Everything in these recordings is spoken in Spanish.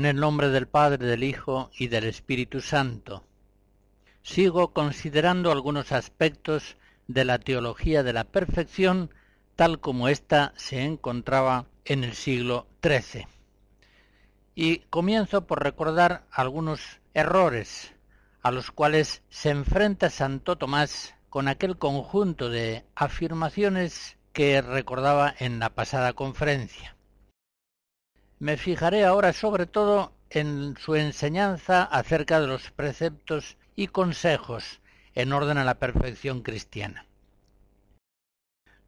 En el nombre del Padre, del Hijo y del Espíritu Santo. Sigo considerando algunos aspectos de la teología de la perfección tal como ésta se encontraba en el siglo XIII. Y comienzo por recordar algunos errores a los cuales se enfrenta Santo Tomás con aquel conjunto de afirmaciones que recordaba en la pasada conferencia. Me fijaré ahora sobre todo en su enseñanza acerca de los preceptos y consejos en orden a la perfección cristiana.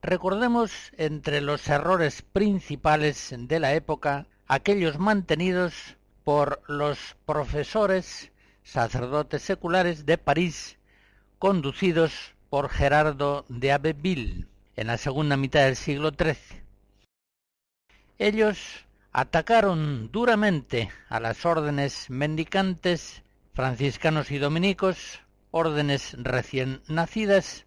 Recordemos entre los errores principales de la época aquellos mantenidos por los profesores sacerdotes seculares de París, conducidos por Gerardo de Abbeville en la segunda mitad del siglo XIII. Ellos atacaron duramente a las órdenes mendicantes, franciscanos y dominicos, órdenes recién nacidas,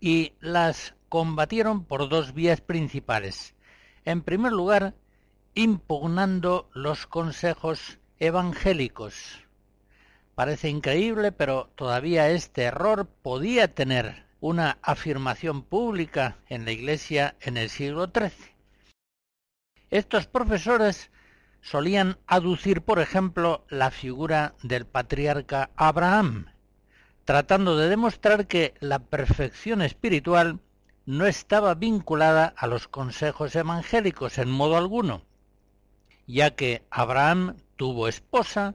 y las combatieron por dos vías principales. En primer lugar, impugnando los consejos evangélicos. Parece increíble, pero todavía este error podía tener una afirmación pública en la Iglesia en el siglo XIII. Estos profesores solían aducir, por ejemplo, la figura del patriarca Abraham, tratando de demostrar que la perfección espiritual no estaba vinculada a los consejos evangélicos en modo alguno, ya que Abraham tuvo esposa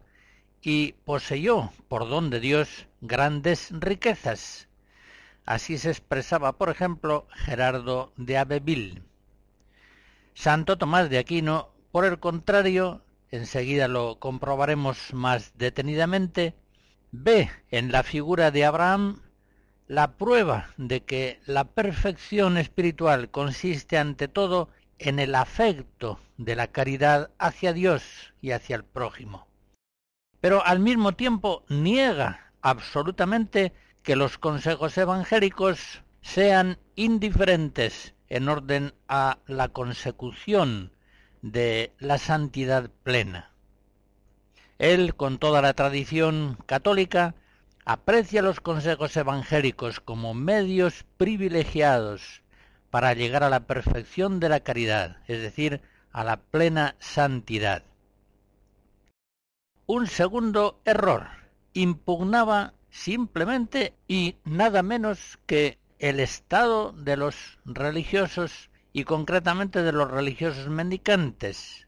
y poseyó por don de Dios grandes riquezas. Así se expresaba, por ejemplo, Gerardo de Abbeville. Santo Tomás de Aquino, por el contrario, enseguida lo comprobaremos más detenidamente, ve en la figura de Abraham la prueba de que la perfección espiritual consiste ante todo en el afecto de la caridad hacia Dios y hacia el prójimo. Pero al mismo tiempo niega absolutamente que los consejos evangélicos sean indiferentes en orden a la consecución de la santidad plena. Él, con toda la tradición católica, aprecia los consejos evangélicos como medios privilegiados para llegar a la perfección de la caridad, es decir, a la plena santidad. Un segundo error impugnaba simplemente y nada menos que el estado de los religiosos y concretamente de los religiosos mendicantes.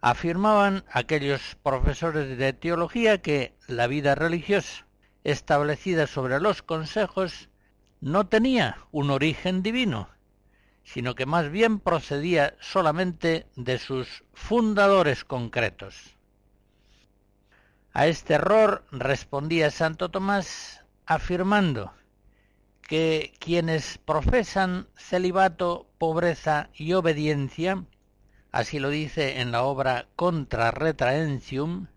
Afirmaban aquellos profesores de teología que la vida religiosa establecida sobre los consejos no tenía un origen divino, sino que más bien procedía solamente de sus fundadores concretos. A este error respondía Santo Tomás afirmando que quienes profesan celibato, pobreza y obediencia, así lo dice en la obra Contra Retraentium,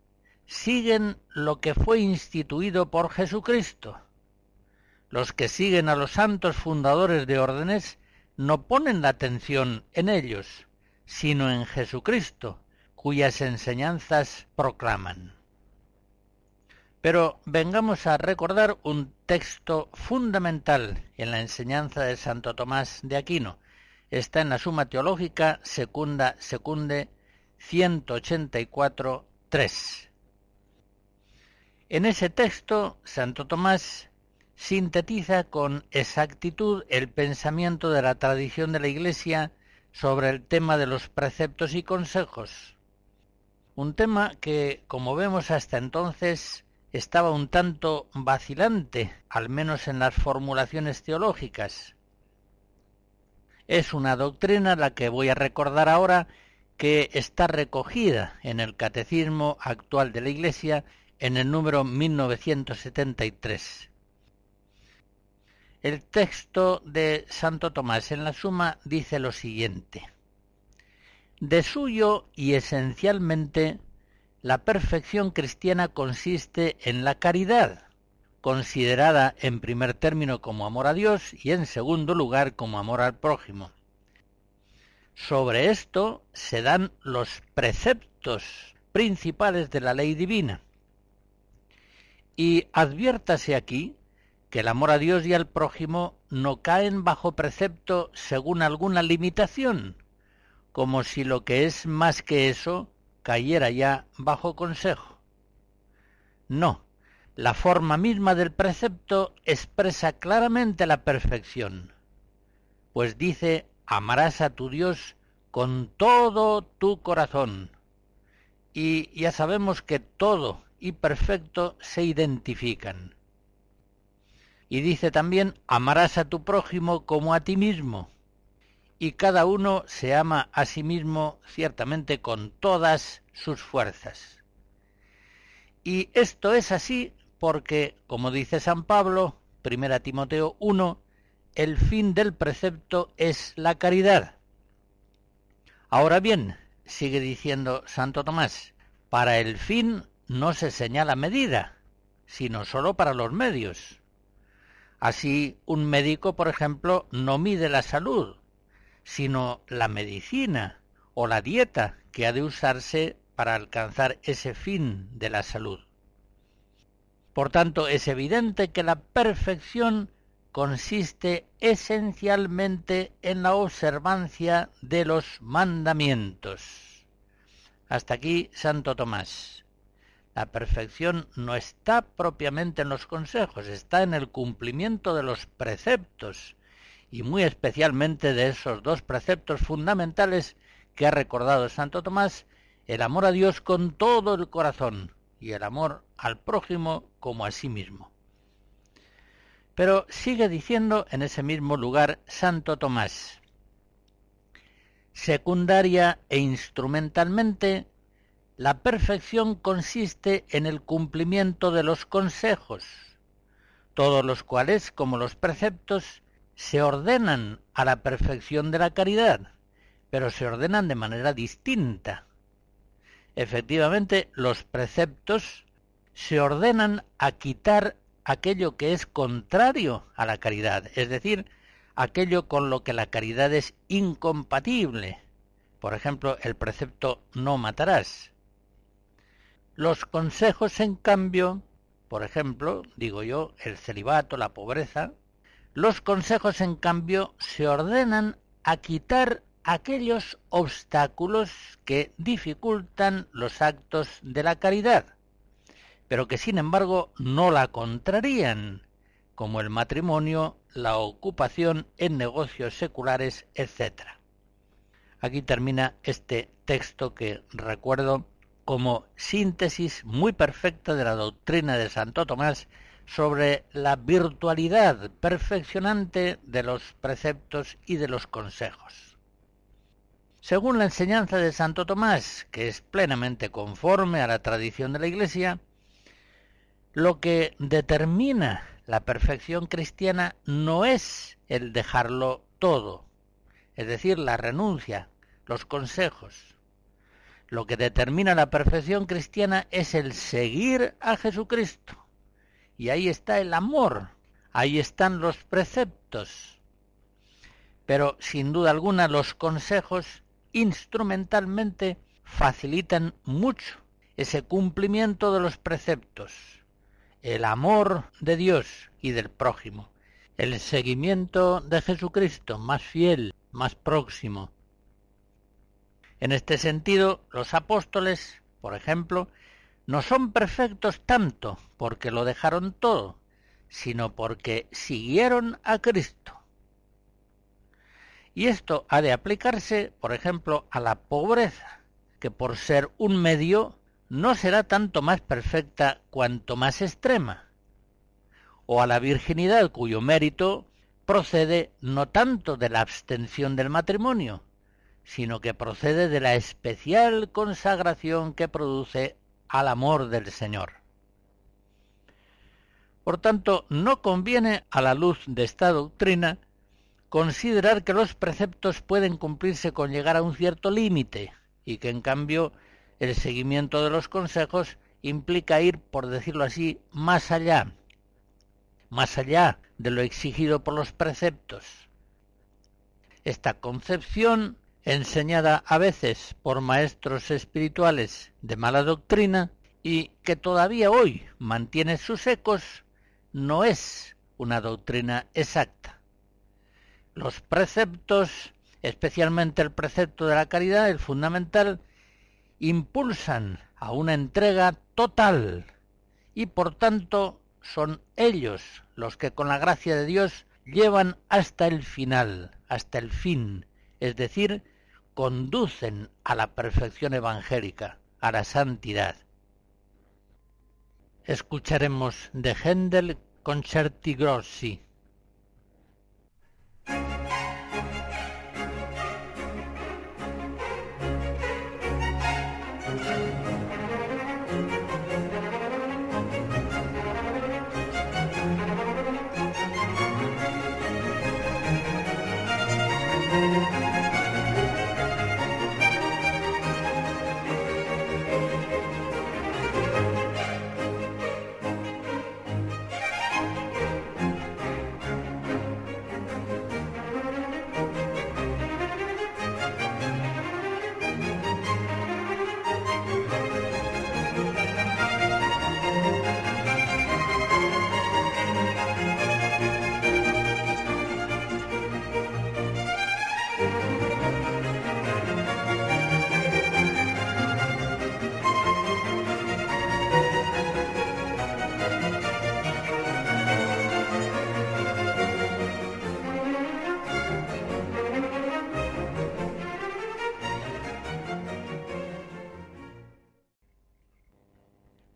siguen lo que fue instituido por Jesucristo, los que siguen a los santos fundadores de órdenes no ponen la atención en ellos, sino en Jesucristo, cuyas enseñanzas proclaman. Pero vengamos a recordar un texto fundamental en la enseñanza de Santo Tomás de Aquino. Está en la Suma Teológica Secunda Secunde 184 3. En ese texto, Santo Tomás sintetiza con exactitud el pensamiento de la tradición de la Iglesia sobre el tema de los preceptos y consejos. Un tema que, como vemos hasta entonces, estaba un tanto vacilante, al menos en las formulaciones teológicas. Es una doctrina la que voy a recordar ahora que está recogida en el Catecismo actual de la Iglesia en el número 1973. El texto de Santo Tomás en la Suma dice lo siguiente. De suyo y esencialmente la perfección cristiana consiste en la caridad, considerada en primer término como amor a Dios y en segundo lugar como amor al prójimo. Sobre esto se dan los preceptos principales de la ley divina. Y adviértase aquí que el amor a Dios y al prójimo no caen bajo precepto según alguna limitación, como si lo que es más que eso cayera ya bajo consejo. No, la forma misma del precepto expresa claramente la perfección, pues dice, amarás a tu Dios con todo tu corazón. Y ya sabemos que todo y perfecto se identifican. Y dice también, amarás a tu prójimo como a ti mismo y cada uno se ama a sí mismo ciertamente con todas sus fuerzas. Y esto es así porque, como dice San Pablo, 1 Timoteo 1, el fin del precepto es la caridad. Ahora bien, sigue diciendo Santo Tomás, para el fin no se señala medida, sino sólo para los medios. Así, un médico, por ejemplo, no mide la salud, sino la medicina o la dieta que ha de usarse para alcanzar ese fin de la salud. Por tanto, es evidente que la perfección consiste esencialmente en la observancia de los mandamientos. Hasta aquí Santo Tomás. La perfección no está propiamente en los consejos, está en el cumplimiento de los preceptos, y muy especialmente de esos dos preceptos fundamentales que ha recordado Santo Tomás, el amor a Dios con todo el corazón y el amor al prójimo como a sí mismo. Pero sigue diciendo en ese mismo lugar Santo Tomás, secundaria e instrumentalmente, la perfección consiste en el cumplimiento de los consejos, todos los cuales, como los preceptos, se ordenan a la perfección de la caridad, pero se ordenan de manera distinta. Efectivamente, los preceptos se ordenan a quitar aquello que es contrario a la caridad, es decir, aquello con lo que la caridad es incompatible. Por ejemplo, el precepto no matarás. Los consejos, en cambio, por ejemplo, digo yo, el celibato, la pobreza, los consejos, en cambio, se ordenan a quitar aquellos obstáculos que dificultan los actos de la caridad, pero que sin embargo no la contrarían, como el matrimonio, la ocupación en negocios seculares, etc. Aquí termina este texto que recuerdo como síntesis muy perfecta de la doctrina de Santo Tomás sobre la virtualidad perfeccionante de los preceptos y de los consejos. Según la enseñanza de Santo Tomás, que es plenamente conforme a la tradición de la Iglesia, lo que determina la perfección cristiana no es el dejarlo todo, es decir, la renuncia, los consejos. Lo que determina la perfección cristiana es el seguir a Jesucristo, y ahí está el amor ahí están los preceptos. Pero sin duda alguna los consejos instrumentalmente facilitan mucho ese cumplimiento de los preceptos, el amor de Dios y del prójimo, el seguimiento de Jesucristo más fiel, más próximo. En este sentido, los apóstoles, por ejemplo, no son perfectos tanto porque lo dejaron todo, sino porque siguieron a Cristo. Y esto ha de aplicarse, por ejemplo, a la pobreza, que por ser un medio no será tanto más perfecta cuanto más extrema, o a la virginidad cuyo mérito procede no tanto de la abstención del matrimonio, sino que procede de la especial consagración que produce al amor del Señor. Por tanto, no conviene a la luz de esta doctrina considerar que los preceptos pueden cumplirse con llegar a un cierto límite y que en cambio el seguimiento de los consejos implica ir, por decirlo así, más allá, más allá de lo exigido por los preceptos. Esta concepción, enseñada a veces por maestros espirituales de mala doctrina y que todavía hoy mantiene sus ecos, no es una doctrina exacta. Los preceptos, especialmente el precepto de la caridad, el fundamental, impulsan a una entrega total y por tanto son ellos los que con la gracia de Dios llevan hasta el final, hasta el fin, es decir, conducen a la perfección evangélica, a la santidad. Escucharemos de Händel Concerti Grossi.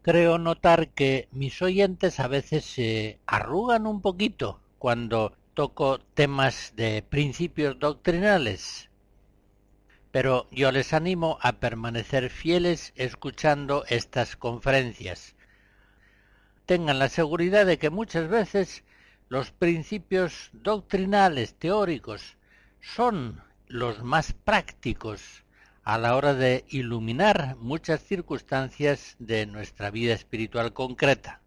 Creo notar que mis oyentes a veces se arrugan un poquito cuando toco temas de principios doctrinales. Pero yo les animo a permanecer fieles escuchando estas conferencias. Tengan la seguridad de que muchas veces los principios doctrinales teóricos son los más prácticos a la hora de iluminar muchas circunstancias de nuestra vida espiritual concreta.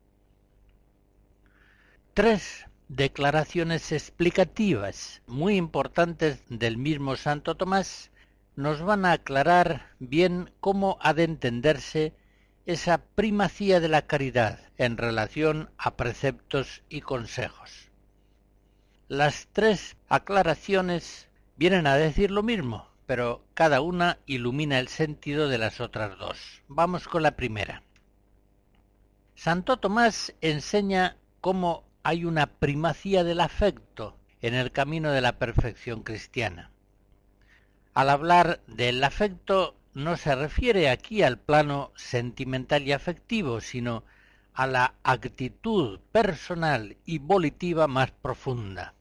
Tres declaraciones explicativas muy importantes del mismo Santo Tomás nos van a aclarar bien cómo ha de entenderse esa primacía de la caridad en relación a preceptos y consejos. Las tres aclaraciones vienen a decir lo mismo, pero cada una ilumina el sentido de las otras dos. Vamos con la primera. Santo Tomás enseña cómo hay una primacía del afecto en el camino de la perfección cristiana. Al hablar del afecto no se refiere aquí al plano sentimental y afectivo, sino a la actitud personal y volitiva más profunda.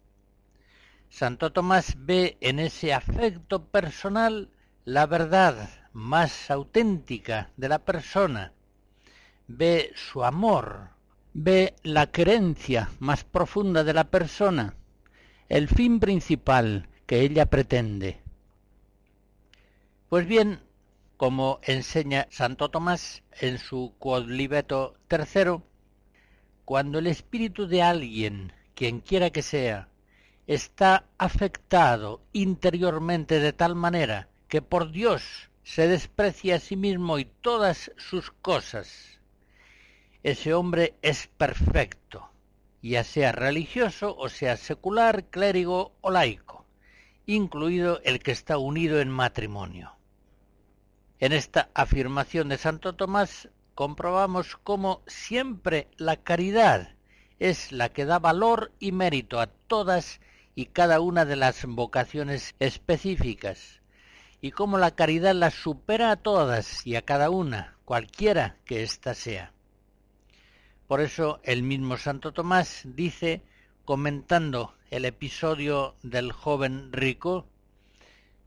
Santo Tomás ve en ese afecto personal la verdad más auténtica de la persona, ve su amor, ve la creencia más profunda de la persona, el fin principal que ella pretende. Pues bien, como enseña Santo Tomás en su Quod Libeto III, cuando el espíritu de alguien quien quiera que sea, está afectado interiormente de tal manera que por Dios se desprecia a sí mismo y todas sus cosas, ese hombre es perfecto, ya sea religioso o sea secular, clérigo o laico, incluido el que está unido en matrimonio. En esta afirmación de Santo Tomás comprobamos cómo siempre la caridad es la que da valor y mérito a todas y cada una de las vocaciones específicas, y cómo la caridad las supera a todas y a cada una, cualquiera que ésta sea. Por eso el mismo Santo Tomás dice, comentando el episodio del joven rico,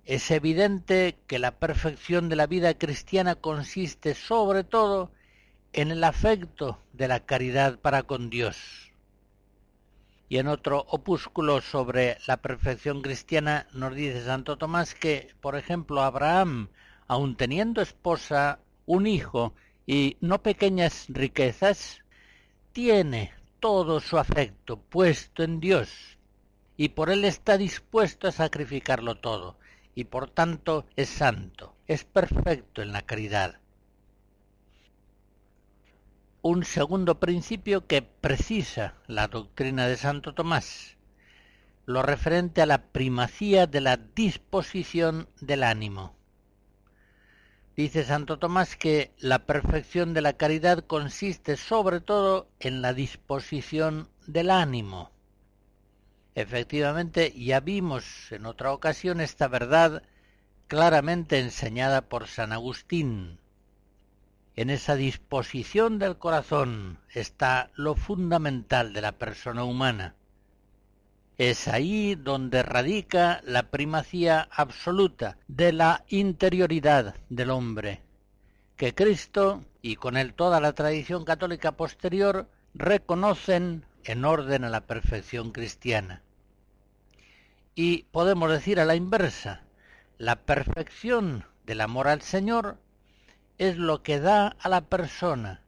es evidente que la perfección de la vida cristiana consiste sobre todo en el afecto de la caridad para con Dios. Y en otro opúsculo sobre la perfección cristiana nos dice Santo Tomás que, por ejemplo, Abraham, aun teniendo esposa, un hijo y no pequeñas riquezas, tiene todo su afecto puesto en Dios y por él está dispuesto a sacrificarlo todo y por tanto es santo, es perfecto en la caridad. Un segundo principio que precisa la doctrina de Santo Tomás, lo referente a la primacía de la disposición del ánimo. Dice Santo Tomás que la perfección de la caridad consiste sobre todo en la disposición del ánimo. Efectivamente, ya vimos en otra ocasión esta verdad claramente enseñada por San Agustín. En esa disposición del corazón está lo fundamental de la persona humana. Es ahí donde radica la primacía absoluta de la interioridad del hombre, que Cristo y con él toda la tradición católica posterior reconocen en orden a la perfección cristiana. Y podemos decir a la inversa, la perfección del amor al Señor es lo que da a la persona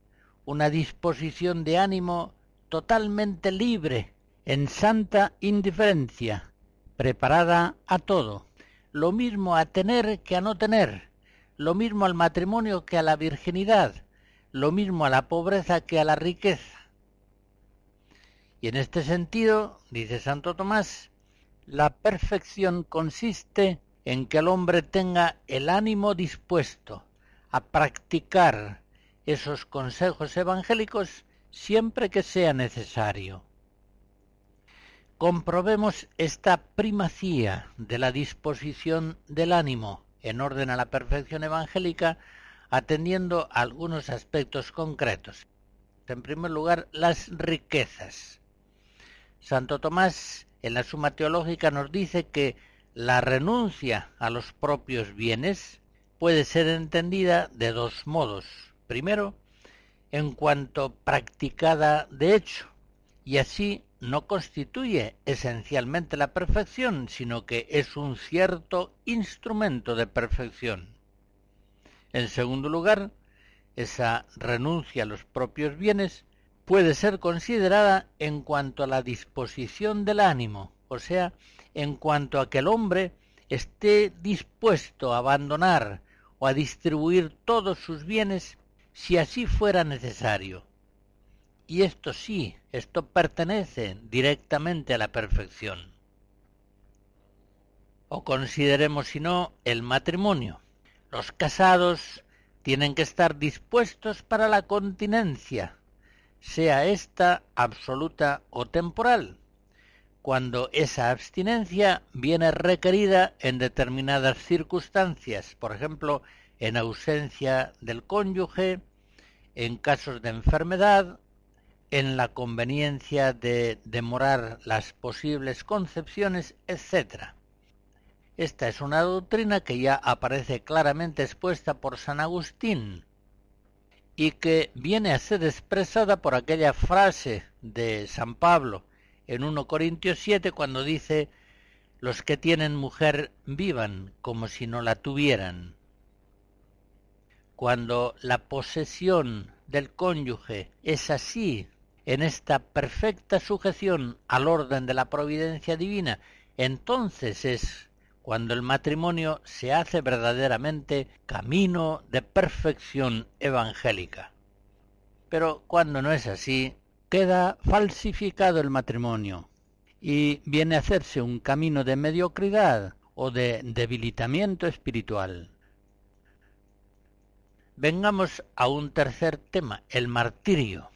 una disposición de ánimo totalmente libre en santa indiferencia, preparada a todo, lo mismo a tener que a no tener, lo mismo al matrimonio que a la virginidad, lo mismo a la pobreza que a la riqueza. Y en este sentido, dice Santo Tomás, la perfección consiste en que el hombre tenga el ánimo dispuesto a practicar esos consejos evangélicos siempre que sea necesario comprobemos esta primacía de la disposición del ánimo en orden a la perfección evangélica atendiendo a algunos aspectos concretos. En primer lugar, las riquezas. Santo Tomás en la Suma Teológica nos dice que la renuncia a los propios bienes puede ser entendida de dos modos. Primero, en cuanto practicada de hecho, y así no constituye esencialmente la perfección, sino que es un cierto instrumento de perfección. En segundo lugar, esa renuncia a los propios bienes puede ser considerada en cuanto a la disposición del ánimo, o sea, en cuanto a que el hombre esté dispuesto a abandonar o a distribuir todos sus bienes si así fuera necesario, y esto sí, esto pertenece directamente a la perfección. O consideremos, si no, el matrimonio. Los casados tienen que estar dispuestos para la continencia, sea esta absoluta o temporal, cuando esa abstinencia viene requerida en determinadas circunstancias, por ejemplo, en ausencia del cónyuge, en casos de enfermedad en la conveniencia de demorar las posibles concepciones, etc. Esta es una doctrina que ya aparece claramente expuesta por San Agustín y que viene a ser expresada por aquella frase de San Pablo en 1 Corintios 7 cuando dice los que tienen mujer vivan como si no la tuvieran. Cuando la posesión del cónyuge es así en esta perfecta sujeción al orden de la providencia divina, entonces es cuando el matrimonio se hace verdaderamente camino de perfección evangélica. Pero cuando no es así, queda falsificado el matrimonio y viene a hacerse un camino de mediocridad o de debilitamiento espiritual. Vengamos a un tercer tema, el martirio.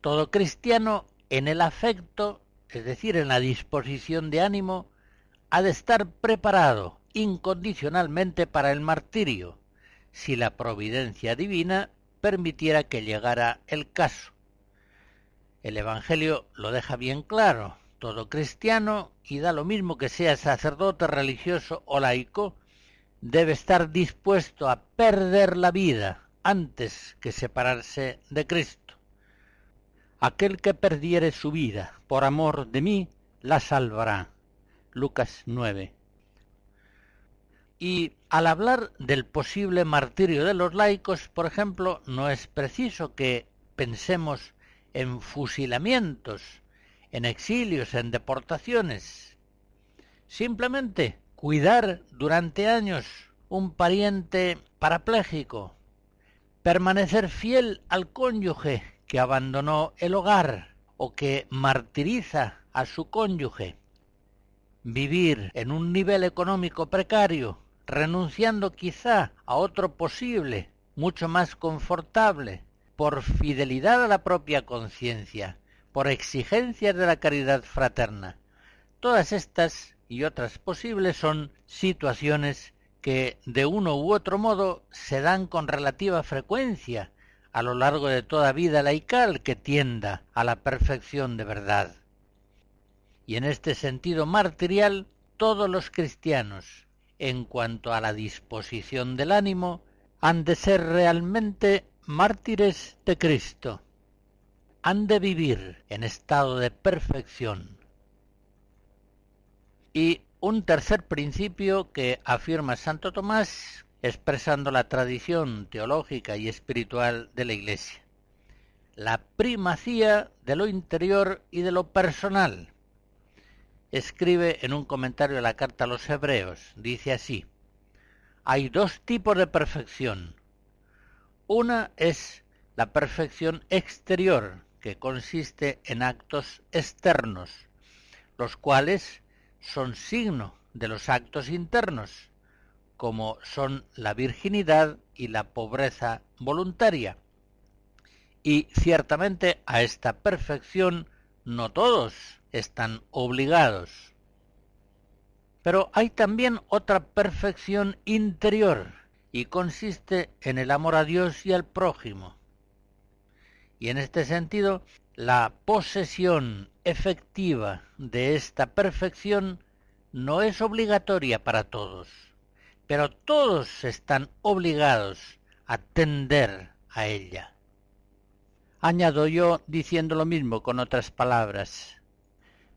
Todo cristiano en el afecto, es decir, en la disposición de ánimo, ha de estar preparado incondicionalmente para el martirio, si la providencia divina permitiera que llegara el caso. El Evangelio lo deja bien claro. Todo cristiano, y da lo mismo que sea sacerdote, religioso o laico, debe estar dispuesto a perder la vida antes que separarse de Cristo. Aquel que perdiere su vida por amor de mí, la salvará. Lucas 9. Y al hablar del posible martirio de los laicos, por ejemplo, no es preciso que pensemos en fusilamientos, en exilios, en deportaciones. Simplemente cuidar durante años un pariente parapléjico, permanecer fiel al cónyuge que abandonó el hogar o que martiriza a su cónyuge, vivir en un nivel económico precario, renunciando quizá a otro posible, mucho más confortable, por fidelidad a la propia conciencia, por exigencias de la caridad fraterna. Todas estas y otras posibles son situaciones que de uno u otro modo se dan con relativa frecuencia a lo largo de toda vida laical que tienda a la perfección de verdad. Y en este sentido martirial, todos los cristianos, en cuanto a la disposición del ánimo, han de ser realmente mártires de Cristo. Han de vivir en estado de perfección. Y un tercer principio que afirma Santo Tomás, expresando la tradición teológica y espiritual de la Iglesia. La primacía de lo interior y de lo personal. Escribe en un comentario de la carta a los Hebreos, dice así, hay dos tipos de perfección, una es la perfección exterior, que consiste en actos externos, los cuales son signo de los actos internos, como son la virginidad y la pobreza voluntaria. Y ciertamente a esta perfección no todos están obligados. Pero hay también otra perfección interior, y consiste en el amor a Dios y al prójimo. Y en este sentido, la posesión efectiva de esta perfección no es obligatoria para todos, pero todos están obligados a tender a ella. Añado yo diciendo lo mismo con otras palabras.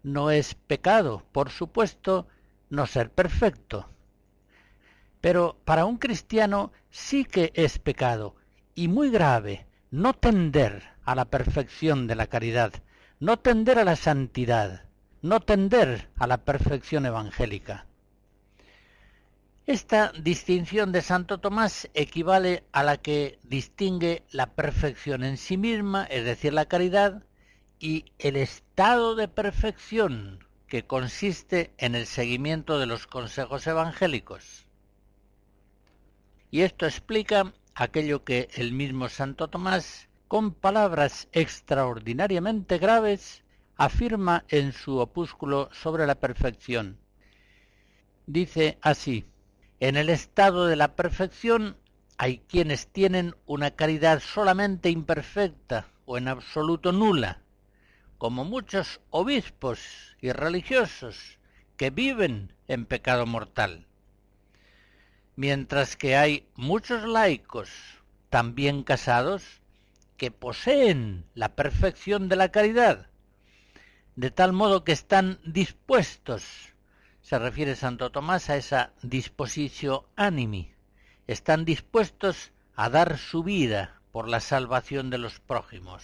No es pecado, por supuesto, no ser perfecto, pero para un cristiano sí que es pecado, y muy grave, no tender a la perfección de la caridad, no tender a la santidad, no tender a la perfección evangélica. Esta distinción de Santo Tomás equivale a la que distingue la perfección en sí misma, es decir, la caridad, y el estado de perfección que consiste en el seguimiento de los consejos evangélicos. Y esto explica aquello que el mismo Santo Tomás, con palabras extraordinariamente graves, afirma en su opúsculo sobre la perfección. Dice así, en el estado de la perfección hay quienes tienen una caridad solamente imperfecta o en absoluto nula, como muchos obispos y religiosos que viven en pecado mortal mientras que hay muchos laicos también casados que poseen la perfección de la caridad, de tal modo que están dispuestos, se refiere Santo Tomás a esa disposición animi, están dispuestos a dar su vida por la salvación de los prójimos.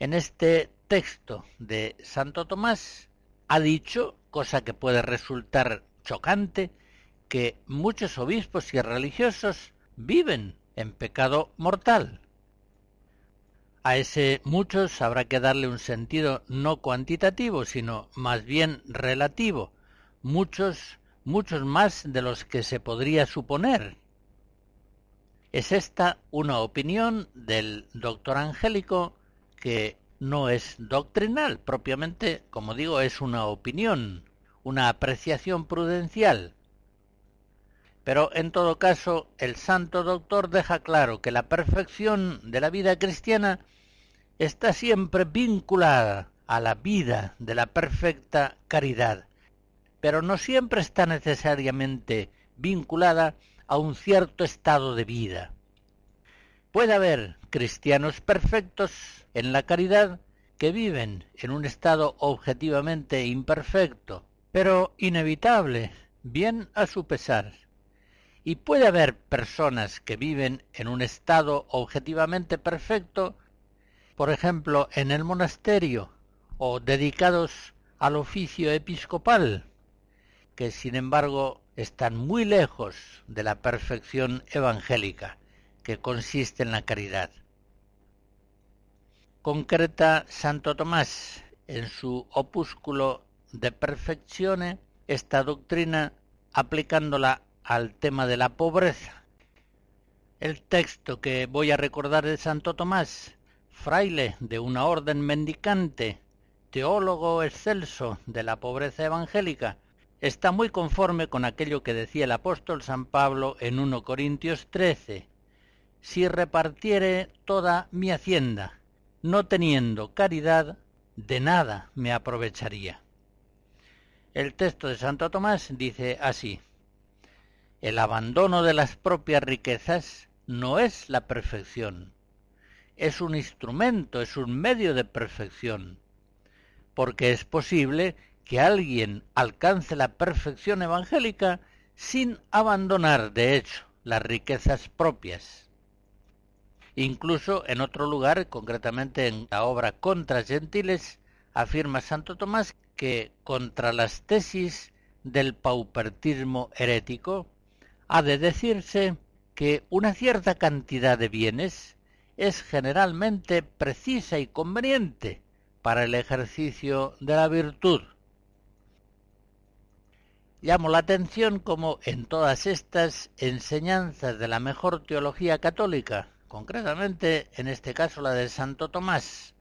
En este texto de Santo Tomás ha dicho, cosa que puede resultar chocante, que muchos obispos y religiosos viven en pecado mortal. A ese muchos habrá que darle un sentido no cuantitativo, sino más bien relativo. Muchos, muchos más de los que se podría suponer. Es esta una opinión del doctor Angélico que no es doctrinal, propiamente, como digo, es una opinión, una apreciación prudencial. Pero en todo caso, el santo doctor deja claro que la perfección de la vida cristiana está siempre vinculada a la vida de la perfecta caridad, pero no siempre está necesariamente vinculada a un cierto estado de vida. Puede haber cristianos perfectos en la caridad que viven en un estado objetivamente imperfecto, pero inevitable, bien a su pesar. Y puede haber personas que viven en un estado objetivamente perfecto, por ejemplo, en el monasterio o dedicados al oficio episcopal, que sin embargo están muy lejos de la perfección evangélica, que consiste en la caridad. Concreta Santo Tomás en su opúsculo de perfeccione esta doctrina aplicándola al tema de la pobreza. El texto que voy a recordar de Santo Tomás, fraile de una orden mendicante, teólogo excelso de la pobreza evangélica, está muy conforme con aquello que decía el apóstol San Pablo en 1 Corintios 13. Si repartiere toda mi hacienda, no teniendo caridad, de nada me aprovecharía. El texto de Santo Tomás dice así, el abandono de las propias riquezas no es la perfección, es un instrumento, es un medio de perfección, porque es posible que alguien alcance la perfección evangélica sin abandonar, de hecho, las riquezas propias. Incluso en otro lugar, concretamente en la obra Contra Gentiles, afirma Santo Tomás que contra las tesis del paupertismo herético ha de decirse que una cierta cantidad de bienes es generalmente precisa y conveniente para el ejercicio de la virtud. Llamo la atención como en todas estas enseñanzas de la mejor teología católica, concretamente en este caso la de Santo Tomás,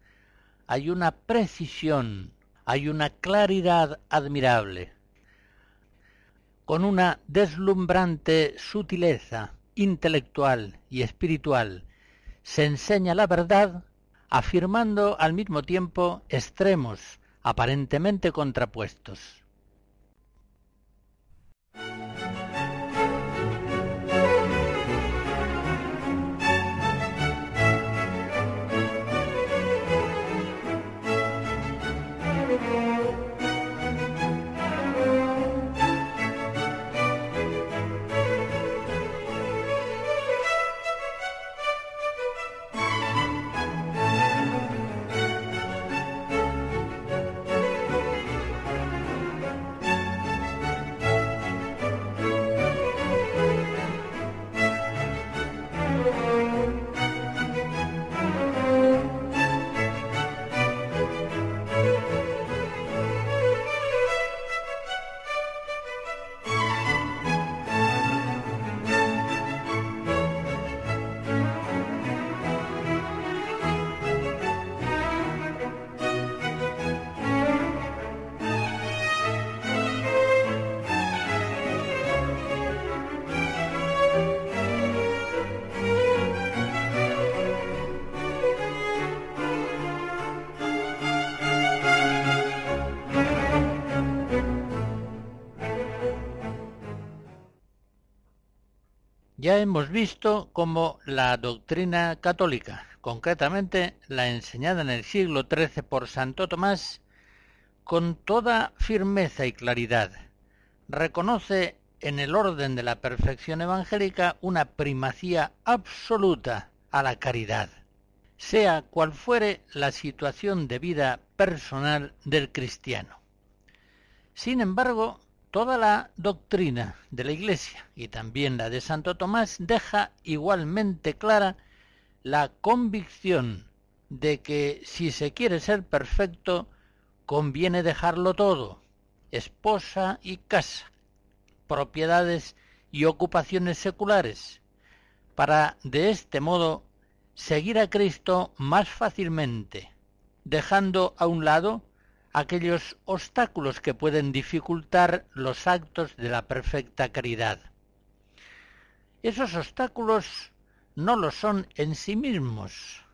hay una precisión, hay una claridad admirable, con una deslumbrante sutileza intelectual y espiritual, se enseña la verdad afirmando al mismo tiempo extremos aparentemente contrapuestos. Ya hemos visto cómo la doctrina católica, concretamente la enseñada en el siglo XIII por Santo Tomás, con toda firmeza y claridad, reconoce en el orden de la perfección evangélica una primacía absoluta a la caridad. sea cual fuere la situación de vida personal del cristiano. Sin embargo, toda la doctrina de la Iglesia y también la de Santo Tomás deja igualmente clara la convicción de que si se quiere ser perfecto, conviene dejarlo todo, esposa y casa, propiedades y ocupaciones seculares, para de este modo seguir a Cristo más fácilmente, dejando a un lado aquellos obstáculos que pueden dificultar los actos de la perfecta caridad. Esos obstáculos no lo son en sí mismos,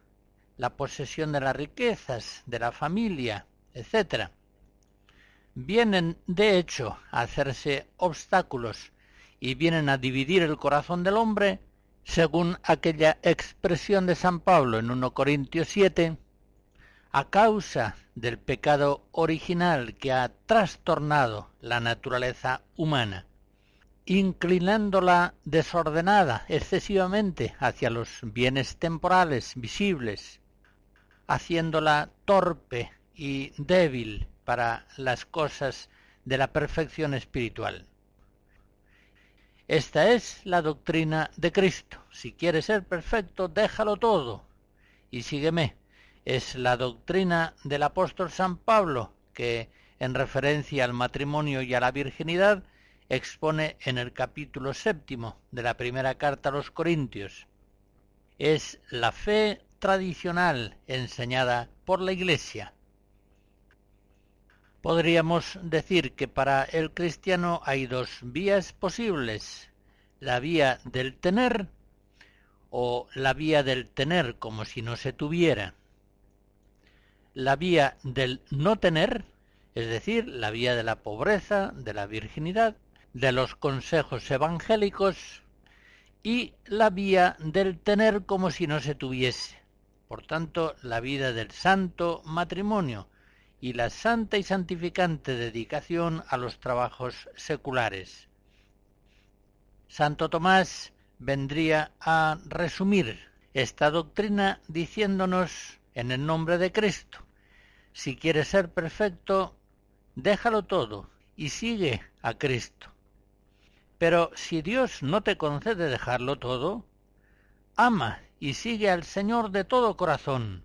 la posesión de las riquezas, de la familia, etc. Vienen, de hecho, a hacerse obstáculos y vienen a dividir el corazón del hombre según aquella expresión de San Pablo en 1 Corintios 7, a causa del pecado original que ha trastornado la naturaleza humana, inclinándola desordenada excesivamente hacia los bienes temporales visibles, haciéndola torpe y débil para las cosas de la perfección espiritual. Esta es la doctrina de Cristo. Si quieres ser perfecto, déjalo todo y sígueme. Es la doctrina del apóstol San Pablo, que en referencia al matrimonio y a la virginidad expone en el capítulo séptimo de la primera carta a los Corintios. Es la fe tradicional enseñada por la Iglesia. Podríamos decir que para el cristiano hay dos vías posibles, la vía del tener o la vía del tener como si no se tuviera. La vía del no tener, es decir, la vía de la pobreza, de la virginidad, de los consejos evangélicos y la vía del tener como si no se tuviese. Por tanto, la vida del santo matrimonio, y la santa y santificante dedicación a los trabajos seculares. Santo Tomás vendría a resumir esta doctrina diciéndonos en el nombre de Cristo, si quieres ser perfecto, déjalo todo y sigue a Cristo. Pero si Dios no te concede dejarlo todo, ama y sigue al Señor de todo corazón,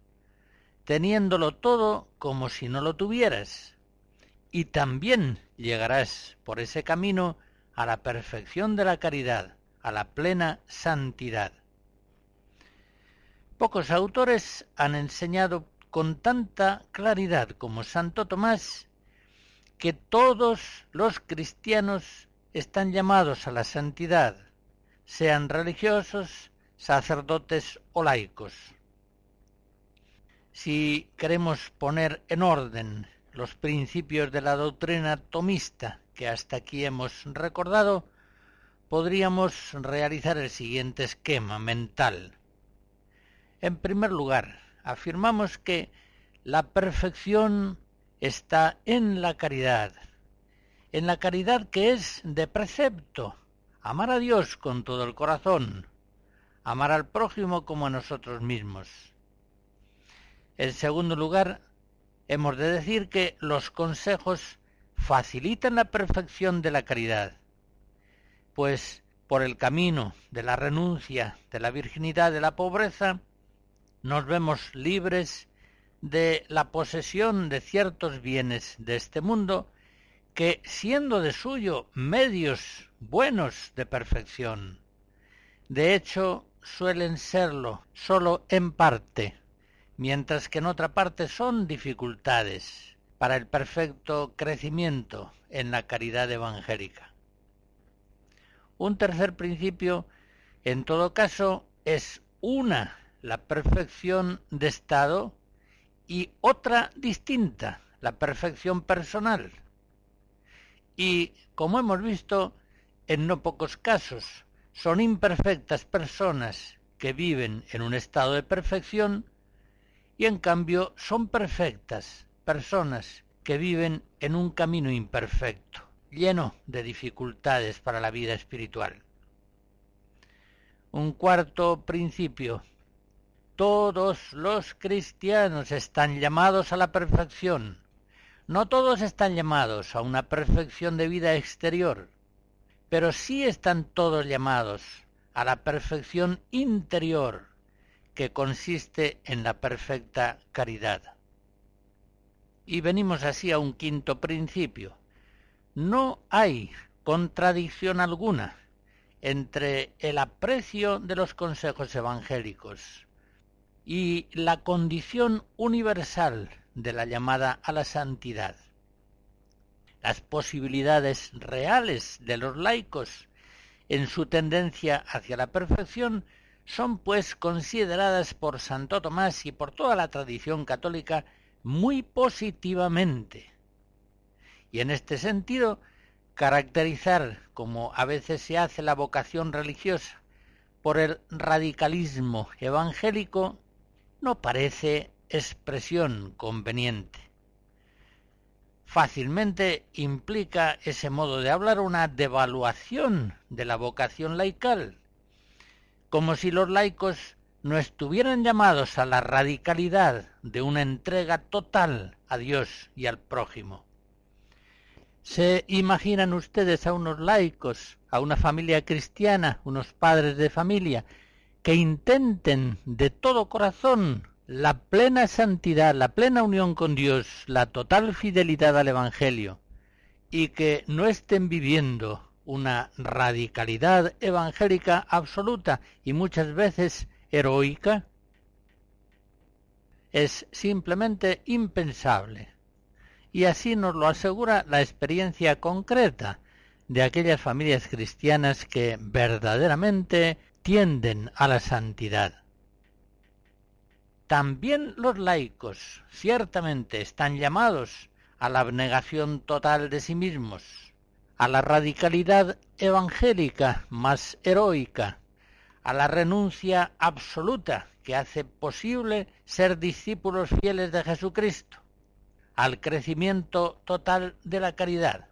teniéndolo todo como si no lo tuvieras, y también llegarás por ese camino a la perfección de la caridad, a la plena santidad. Pocos autores han enseñado con tanta claridad como Santo Tomás que todos los cristianos están llamados a la santidad, sean religiosos, sacerdotes o laicos. Si queremos poner en orden los principios de la doctrina tomista que hasta aquí hemos recordado, podríamos realizar el siguiente esquema mental. En primer lugar, afirmamos que la perfección está en la caridad, en la caridad que es de precepto, amar a Dios con todo el corazón, amar al prójimo como a nosotros mismos. En segundo lugar, hemos de decir que los consejos facilitan la perfección de la caridad, pues por el camino de la renuncia, de la virginidad, de la pobreza, nos vemos libres de la posesión de ciertos bienes de este mundo que, siendo de suyo medios buenos de perfección, de hecho suelen serlo sólo en parte mientras que en otra parte son dificultades para el perfecto crecimiento en la caridad evangélica. Un tercer principio, en todo caso, es una, la perfección de estado, y otra distinta, la perfección personal. Y, como hemos visto, en no pocos casos, son imperfectas personas que viven en un estado de perfección y en cambio son perfectas personas que viven en un camino imperfecto, lleno de dificultades para la vida espiritual. Un cuarto principio. Todos los cristianos están llamados a la perfección. No todos están llamados a una perfección de vida exterior, pero sí están todos llamados a la perfección interior, que consiste en la perfecta caridad. Y venimos así a un quinto principio. No hay contradicción alguna entre el aprecio de los consejos evangélicos y la condición universal de la llamada a la santidad. Las posibilidades reales de los laicos en su tendencia hacia la perfección son pues consideradas por Santo Tomás y por toda la tradición católica muy positivamente. Y en este sentido, caracterizar, como a veces se hace la vocación religiosa, por el radicalismo evangélico, no parece expresión conveniente. Fácilmente implica ese modo de hablar una devaluación de la vocación laical, como si los laicos no estuvieran llamados a la radicalidad de una entrega total a Dios y al prójimo. ¿Se imaginan ustedes a unos laicos, a una familia cristiana, unos padres de familia, que intenten de todo corazón la plena santidad, la plena unión con Dios, la total fidelidad al Evangelio, y que no estén viviendo una radicalidad evangélica absoluta y muchas veces heroica, es simplemente impensable. Y así nos lo asegura la experiencia concreta de aquellas familias cristianas que verdaderamente tienden a la santidad. También los laicos ciertamente están llamados a la abnegación total de sí mismos, a la radicalidad evangélica más heroica, a la renuncia absoluta que hace posible ser discípulos fieles de Jesucristo, al crecimiento total de la caridad.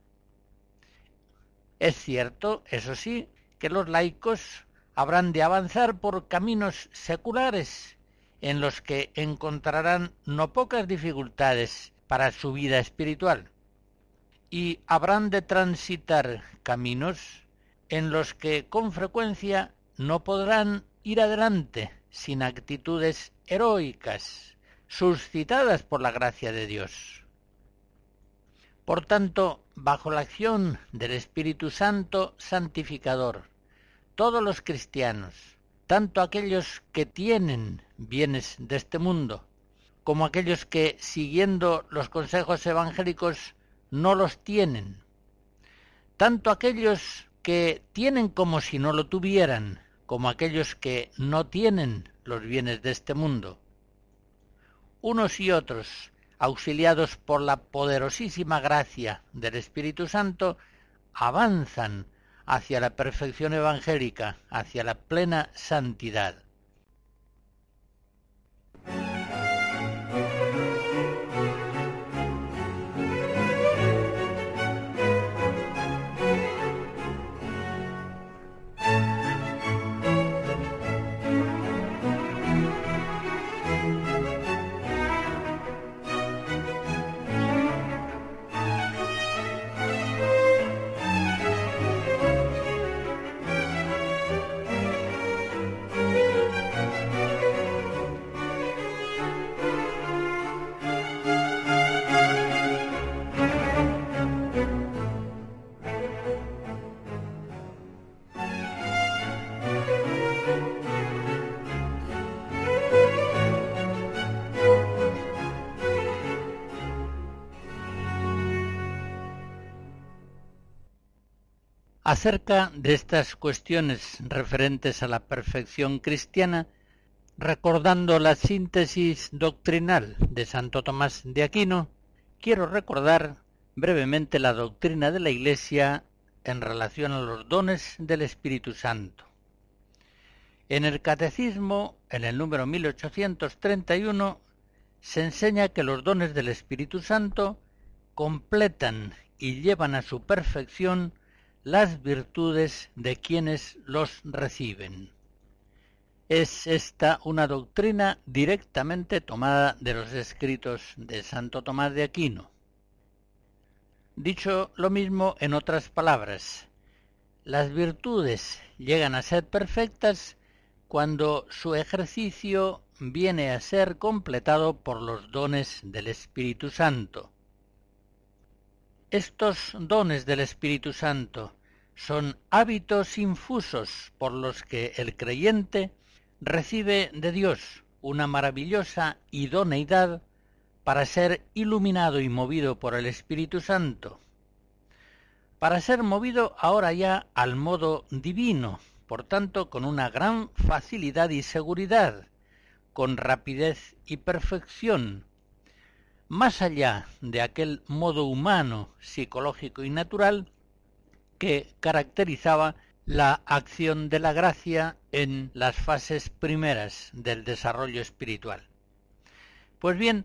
Es cierto, eso sí, que los laicos habrán de avanzar por caminos seculares en los que encontrarán no pocas dificultades para su vida espiritual y habrán de transitar caminos en los que con frecuencia no podrán ir adelante sin actitudes heroicas suscitadas por la gracia de Dios. Por tanto, bajo la acción del Espíritu Santo santificador, todos los cristianos, tanto aquellos que tienen bienes de este mundo, como aquellos que, siguiendo los consejos evangélicos, no los tienen, tanto aquellos que tienen como si no lo tuvieran, como aquellos que no tienen los bienes de este mundo. Unos y otros, auxiliados por la poderosísima gracia del Espíritu Santo, avanzan hacia la perfección evangélica, hacia la plena santidad. Acerca de estas cuestiones referentes a la perfección cristiana, recordando la síntesis doctrinal de Santo Tomás de Aquino, quiero recordar brevemente la doctrina de la Iglesia en relación a los dones del Espíritu Santo. En el Catecismo, en el número 1831, se enseña que los dones del Espíritu Santo completan y llevan a su perfección las virtudes de quienes los reciben. es esta una doctrina directamente tomada de los escritos de Santo Tomás de Aquino. Dicho lo mismo en otras palabras, las virtudes llegan a ser perfectas cuando su ejercicio viene a ser completado por los dones del Espíritu Santo. Estos dones del Espíritu Santo son hábitos infusos por los que el creyente recibe de Dios una maravillosa idoneidad para ser iluminado y movido por el Espíritu Santo, para ser movido ahora ya al modo divino, por tanto con una gran facilidad y seguridad, con rapidez y perfección, más allá de aquel modo humano, psicológico y natural que caracterizaba la acción de la gracia en las fases primeras del desarrollo espiritual. Pues bien,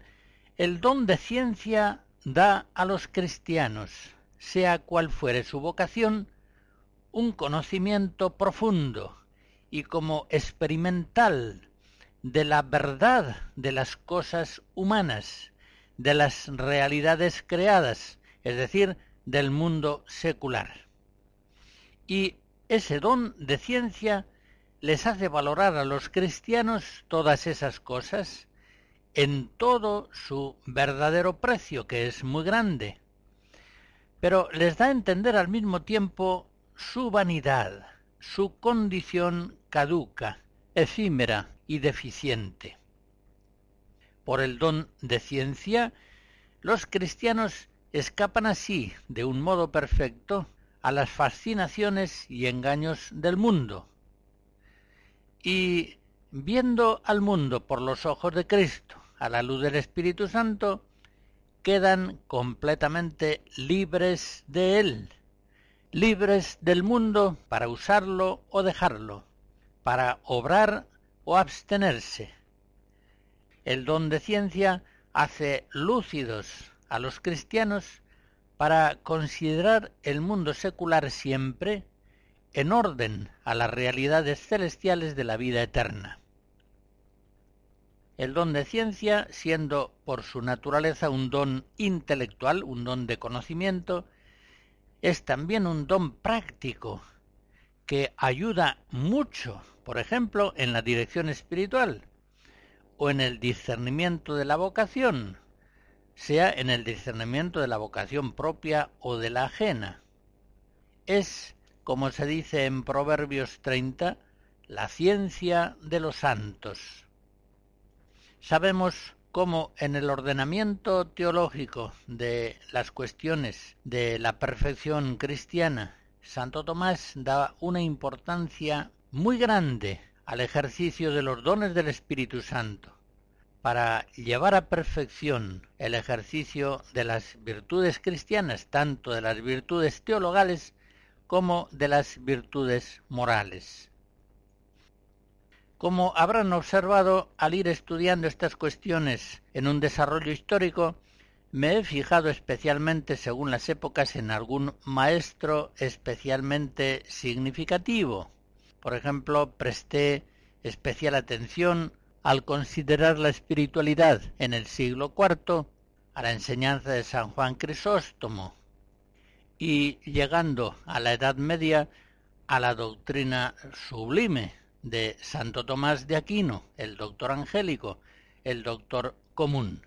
el don de ciencia da a los cristianos, sea cual fuere su vocación, un conocimiento profundo y como experimental de la verdad de las cosas humanas, de las realidades creadas, es decir, del mundo secular. Y ese don de ciencia les hace valorar a los cristianos todas esas cosas en todo su verdadero precio, que es muy grande, pero les da a entender al mismo tiempo su vanidad, su condición caduca, efímera y deficiente. Por el don de ciencia, los cristianos escapan así, de un modo perfecto, a las fascinaciones y engaños del mundo. Y viendo al mundo por los ojos de Cristo, a la luz del Espíritu Santo, quedan completamente libres de él, libres del mundo para usarlo o dejarlo, para obrar o abstenerse. El don de ciencia hace lúcidos a los cristianos para considerar el mundo secular siempre en orden a las realidades celestiales de la vida eterna. El don de ciencia, siendo por su naturaleza un don intelectual, un don de conocimiento, es también un don práctico que ayuda mucho, por ejemplo, en la dirección espiritual o en el discernimiento de la vocación, sea en el discernimiento de la vocación propia o de la ajena. Es, como se dice en Proverbios 30, la ciencia de los santos. Sabemos cómo en el ordenamiento teológico de las cuestiones de la perfección cristiana, Santo Tomás da una importancia muy grande al ejercicio de los dones del Espíritu Santo para llevar a perfección el ejercicio de las virtudes cristianas, tanto de las virtudes teologales como de las virtudes morales. Como habrán observado al ir estudiando estas cuestiones en un desarrollo histórico, me he fijado especialmente según las épocas en algún maestro especialmente significativo. Por ejemplo, presté especial atención al considerar la espiritualidad en el siglo IV a la enseñanza de San Juan Crisóstomo y llegando a la Edad Media a la doctrina sublime de Santo Tomás de Aquino, el doctor angélico, el doctor común.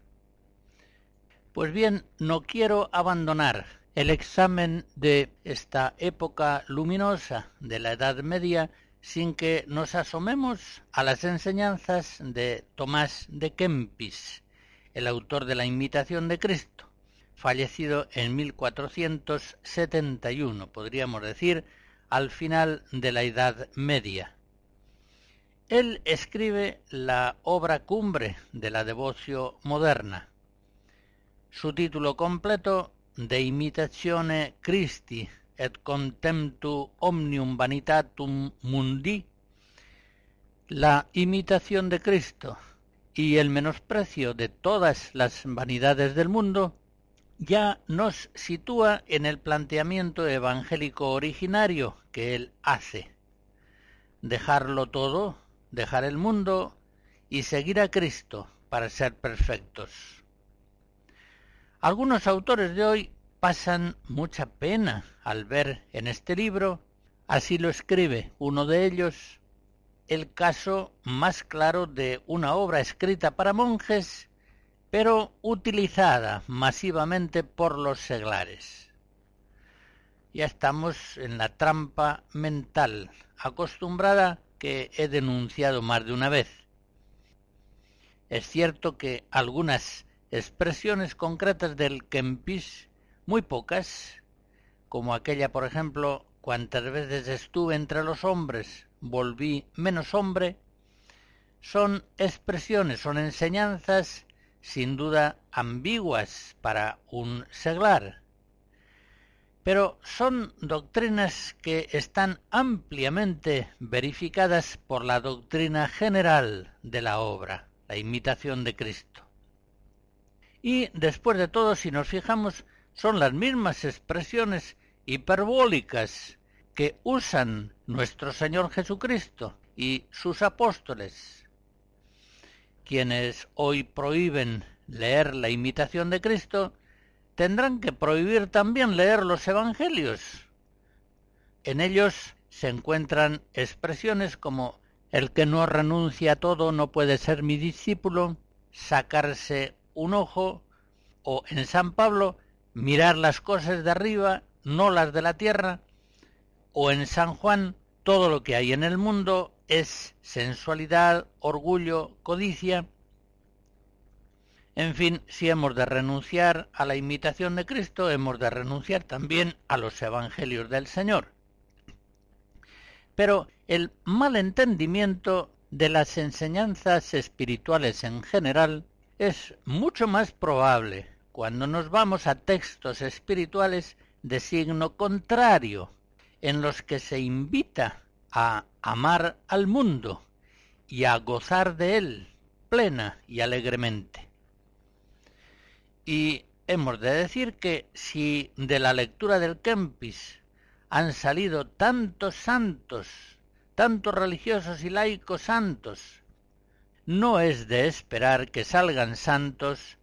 Pues bien, no quiero abandonar el examen de esta época luminosa de la Edad Media sin que nos asomemos a las enseñanzas de Tomás de Kempis, el autor de la Imitación de Cristo, fallecido en 1471, podríamos decir, al final de la Edad Media. Él escribe la obra cumbre de la devoción moderna. Su título completo, De Imitazione Christi et contemptu omnium vanitatum mundi, la imitación de Cristo y el menosprecio de todas las vanidades del mundo, ya nos sitúa en el planteamiento evangélico originario que él hace. Dejarlo todo dejar el mundo y seguir a Cristo para ser perfectos. Algunos autores de hoy pasan mucha pena al ver en este libro, así lo escribe uno de ellos, el caso más claro de una obra escrita para monjes, pero utilizada masivamente por los seglares. Ya estamos en la trampa mental acostumbrada que he denunciado más de una vez. Es cierto que algunas expresiones concretas del Kempis, muy pocas, como aquella, por ejemplo, cuantas veces estuve entre los hombres, volví menos hombre, son expresiones, son enseñanzas sin duda ambiguas para un seglar, pero son doctrinas que están ampliamente verificadas por la doctrina general de la obra, la imitación de Cristo. Y después de todo, si nos fijamos, son las mismas expresiones hiperbólicas que usan nuestro Señor Jesucristo y sus apóstoles. Quienes hoy prohíben leer la imitación de Cristo, tendrán que prohibir también leer los Evangelios. En ellos se encuentran expresiones como el que no renuncia a todo no puede ser mi discípulo, sacarse un ojo, o en San Pablo, mirar las cosas de arriba, no las de la tierra, o en San Juan, todo lo que hay en el mundo es sensualidad, orgullo, codicia. En fin, si hemos de renunciar a la imitación de Cristo, hemos de renunciar también a los evangelios del Señor. Pero el mal entendimiento de las enseñanzas espirituales en general es mucho más probable cuando nos vamos a textos espirituales de signo contrario, en los que se invita a amar al mundo y a gozar de él plena y alegremente. Y hemos de decir que si de la lectura del Kempis han salido tantos santos, tantos religiosos y laicos santos, no es de esperar que salgan santos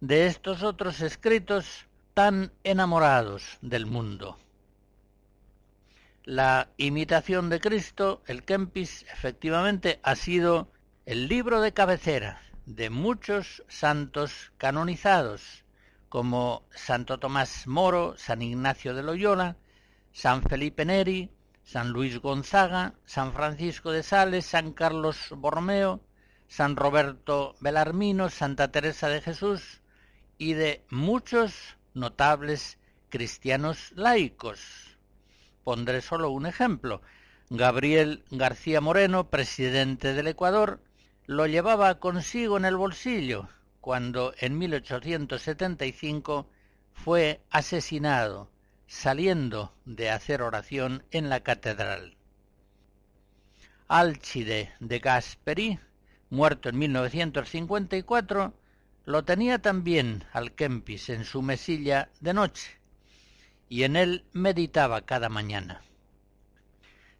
de estos otros escritos tan enamorados del mundo. La imitación de Cristo, el Kempis, efectivamente ha sido el libro de cabecera de muchos santos canonizados, como Santo Tomás Moro, San Ignacio de Loyola, San Felipe Neri, San Luis Gonzaga, San Francisco de Sales, San Carlos Borromeo, San Roberto Belarmino, Santa Teresa de Jesús y de muchos notables cristianos laicos. Pondré solo un ejemplo. Gabriel García Moreno, presidente del Ecuador, lo llevaba consigo en el bolsillo cuando en 1875 fue asesinado saliendo de hacer oración en la catedral. Alcide de Gasperi muerto en 1954, lo tenía también al Kempis en su mesilla de noche, y en él meditaba cada mañana.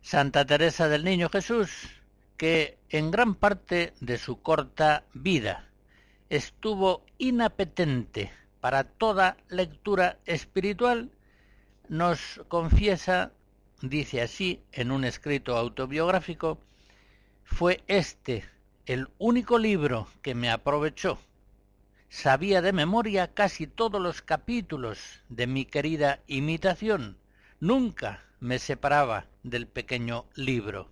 Santa Teresa del Niño Jesús, que en gran parte de su corta vida estuvo inapetente para toda lectura espiritual, nos confiesa, dice así en un escrito autobiográfico, fue este el único libro que me aprovechó. Sabía de memoria casi todos los capítulos de mi querida imitación. Nunca me separaba del pequeño libro.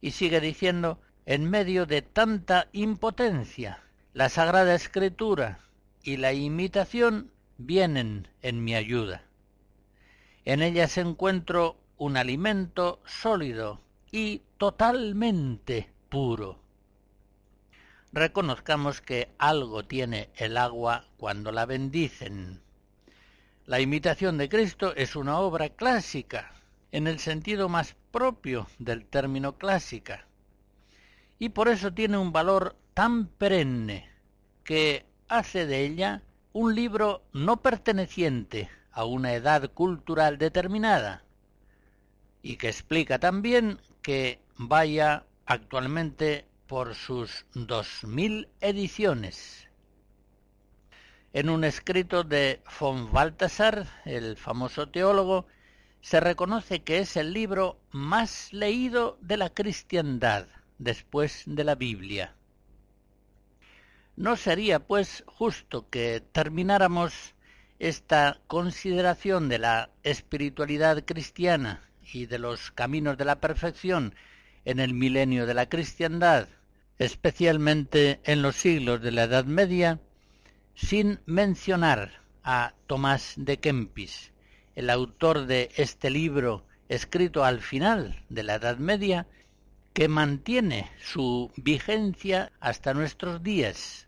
Y sigue diciendo, en medio de tanta impotencia, la Sagrada Escritura y la imitación vienen en mi ayuda. En ellas encuentro un alimento sólido y totalmente puro. Reconozcamos que algo tiene el agua cuando la bendicen. La imitación de Cristo es una obra clásica, en el sentido más propio del término clásica, y por eso tiene un valor tan perenne que hace de ella un libro no perteneciente a una edad cultural determinada, y que explica también que vaya actualmente por sus dos mil ediciones. En un escrito de von Balthasar, el famoso teólogo, se reconoce que es el libro más leído de la cristiandad después de la Biblia. No sería, pues, justo que termináramos esta consideración de la espiritualidad cristiana y de los caminos de la perfección en el milenio de la cristiandad, especialmente en los siglos de la Edad Media, sin mencionar a Tomás de Kempis, el autor de este libro escrito al final de la Edad Media, que mantiene su vigencia hasta nuestros días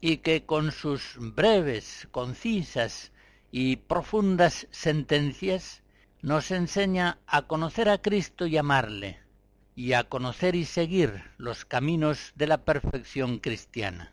y que con sus breves, concisas y profundas sentencias nos enseña a conocer a Cristo y amarle, y a conocer y seguir los caminos de la perfección cristiana.